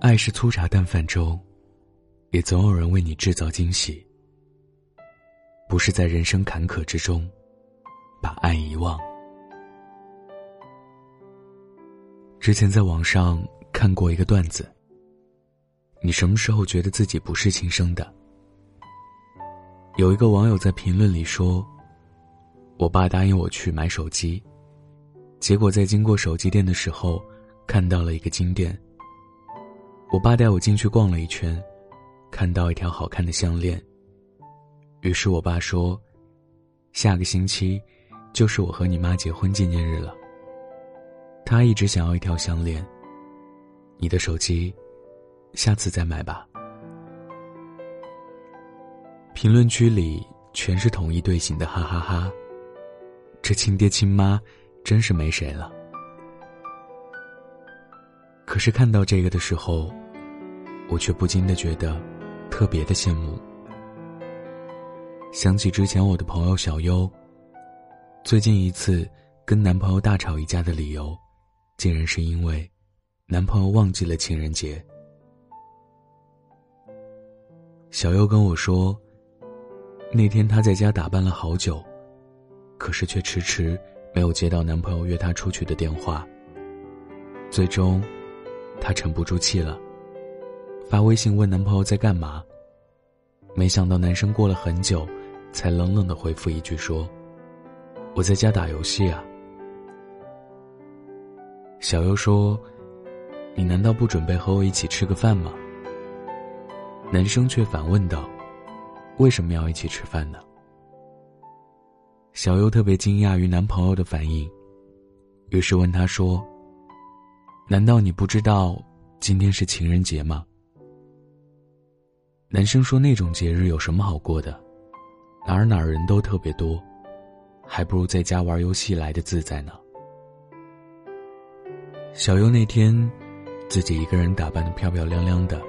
爱是粗茶淡饭中，也总有人为你制造惊喜。不是在人生坎坷之中，把爱遗忘。之前在网上看过一个段子。你什么时候觉得自己不是亲生的？有一个网友在评论里说：“我爸答应我去买手机，结果在经过手机店的时候，看到了一个金店。我爸带我进去逛了一圈，看到一条好看的项链。于是我爸说：‘下个星期，就是我和你妈结婚纪念日了。他一直想要一条项链。你的手机。’”下次再买吧。评论区里全是同一队形的哈哈哈，这亲爹亲妈真是没谁了。可是看到这个的时候，我却不禁的觉得特别的羡慕。想起之前我的朋友小优，最近一次跟男朋友大吵一架的理由，竟然是因为男朋友忘记了情人节。小优跟我说，那天她在家打扮了好久，可是却迟迟没有接到男朋友约她出去的电话。最终，她沉不住气了，发微信问男朋友在干嘛。没想到男生过了很久，才冷冷的回复一句说：“我在家打游戏啊。”小优说：“你难道不准备和我一起吃个饭吗？”男生却反问道：“为什么要一起吃饭呢？”小优特别惊讶于男朋友的反应，于是问他说：“难道你不知道今天是情人节吗？”男生说：“那种节日有什么好过的？哪儿哪儿人都特别多，还不如在家玩游戏来的自在呢。”小优那天，自己一个人打扮的漂漂亮亮的。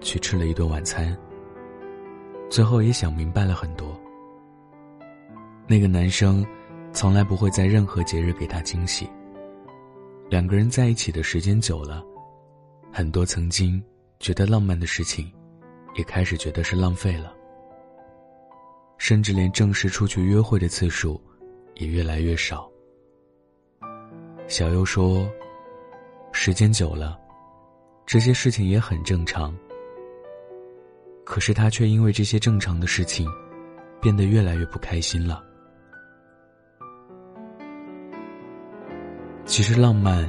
去吃了一顿晚餐，最后也想明白了很多。那个男生，从来不会在任何节日给她惊喜。两个人在一起的时间久了，很多曾经觉得浪漫的事情，也开始觉得是浪费了。甚至连正式出去约会的次数，也越来越少。小优说：“时间久了，这些事情也很正常。”可是他却因为这些正常的事情，变得越来越不开心了。其实浪漫，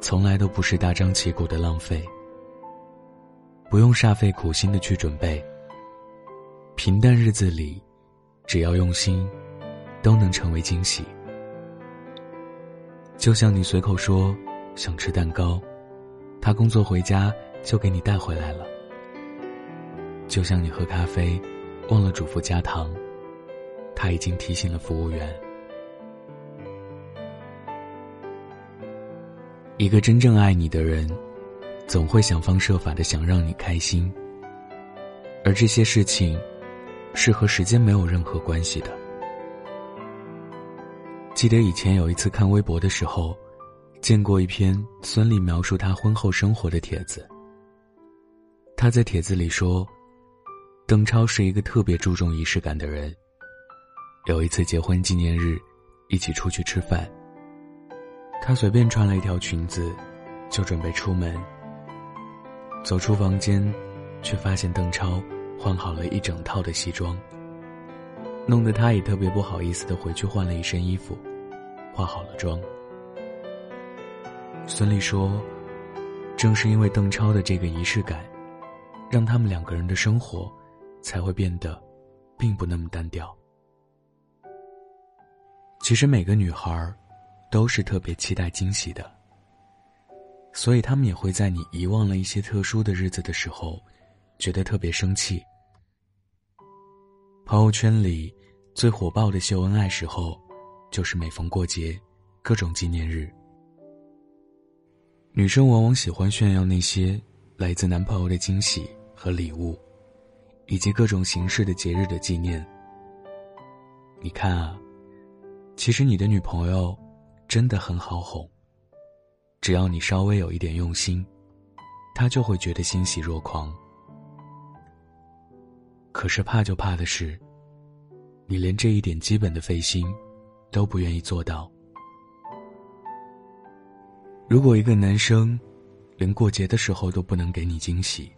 从来都不是大张旗鼓的浪费，不用煞费苦心的去准备。平淡日子里，只要用心，都能成为惊喜。就像你随口说想吃蛋糕，他工作回家就给你带回来了。就像你喝咖啡，忘了嘱咐加糖，他已经提醒了服务员。一个真正爱你的人，总会想方设法的想让你开心，而这些事情，是和时间没有任何关系的。记得以前有一次看微博的时候，见过一篇孙俪描述她婚后生活的帖子。她在帖子里说。邓超是一个特别注重仪式感的人。有一次结婚纪念日，一起出去吃饭。他随便穿了一条裙子，就准备出门。走出房间，却发现邓超换好了一整套的西装，弄得他也特别不好意思的回去换了一身衣服，化好了妆。孙俪说：“正是因为邓超的这个仪式感，让他们两个人的生活。”才会变得，并不那么单调。其实每个女孩都是特别期待惊喜的，所以他们也会在你遗忘了一些特殊的日子的时候，觉得特别生气。朋友圈里最火爆的秀恩爱时候，就是每逢过节，各种纪念日。女生往往喜欢炫耀那些来自男朋友的惊喜和礼物。以及各种形式的节日的纪念。你看啊，其实你的女朋友真的很好哄，只要你稍微有一点用心，他就会觉得欣喜若狂。可是怕就怕的是，你连这一点基本的费心都不愿意做到。如果一个男生连过节的时候都不能给你惊喜，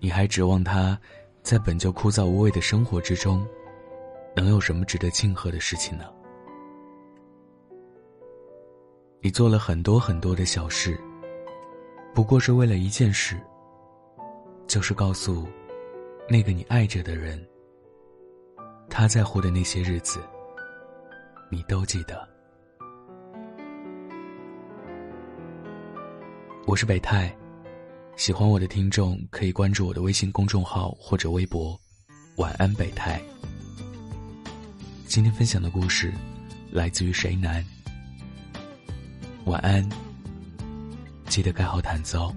你还指望他在本就枯燥无味的生活之中，能有什么值得庆贺的事情呢？你做了很多很多的小事，不过是为了一件事，就是告诉那个你爱着的人，他在乎的那些日子，你都记得。我是北泰，喜欢我的听众可以关注我的微信公众号或者微博。晚安，北泰。今天分享的故事来自于谁南。晚安，记得盖好毯子哦。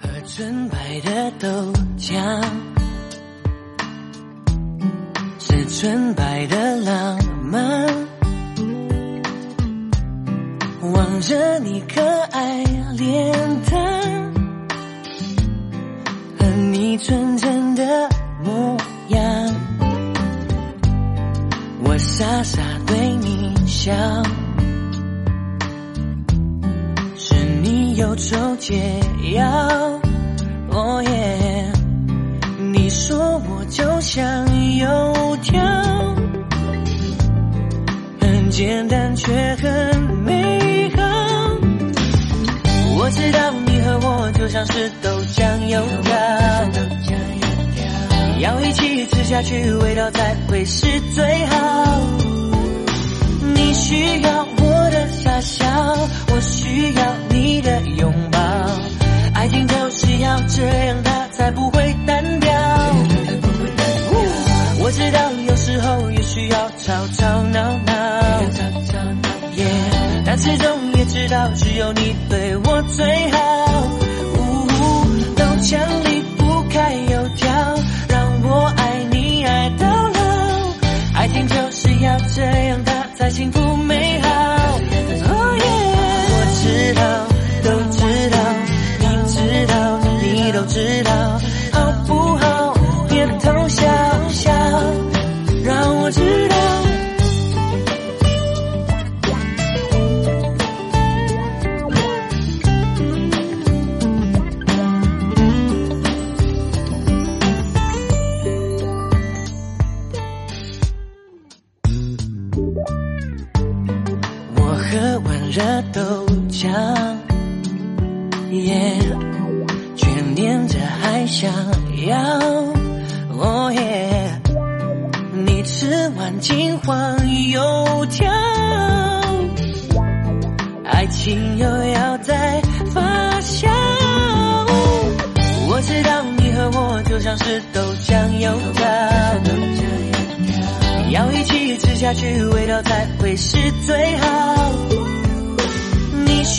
和纯白的豆浆，是纯白的浪漫。望着你可爱脸蛋和你纯真的模样，我傻傻对你笑，忧愁解药。哦耶，你说我就像油条，很简单却很美好。我知道你和我就像是豆浆油条，要一起吃下去，味道才会是最好。你需要但始终也。知道只有你对我最好，豆浆离不开油条，让我爱你爱到老，爱情就是要这样，它才幸福美好。哦耶，我知道，热豆浆，耶，却念着还想要，哦耶，你吃完金黄油条，爱情又要再发酵。我知道你和我就像是豆浆油条。要一起吃下去，味道才会是最好。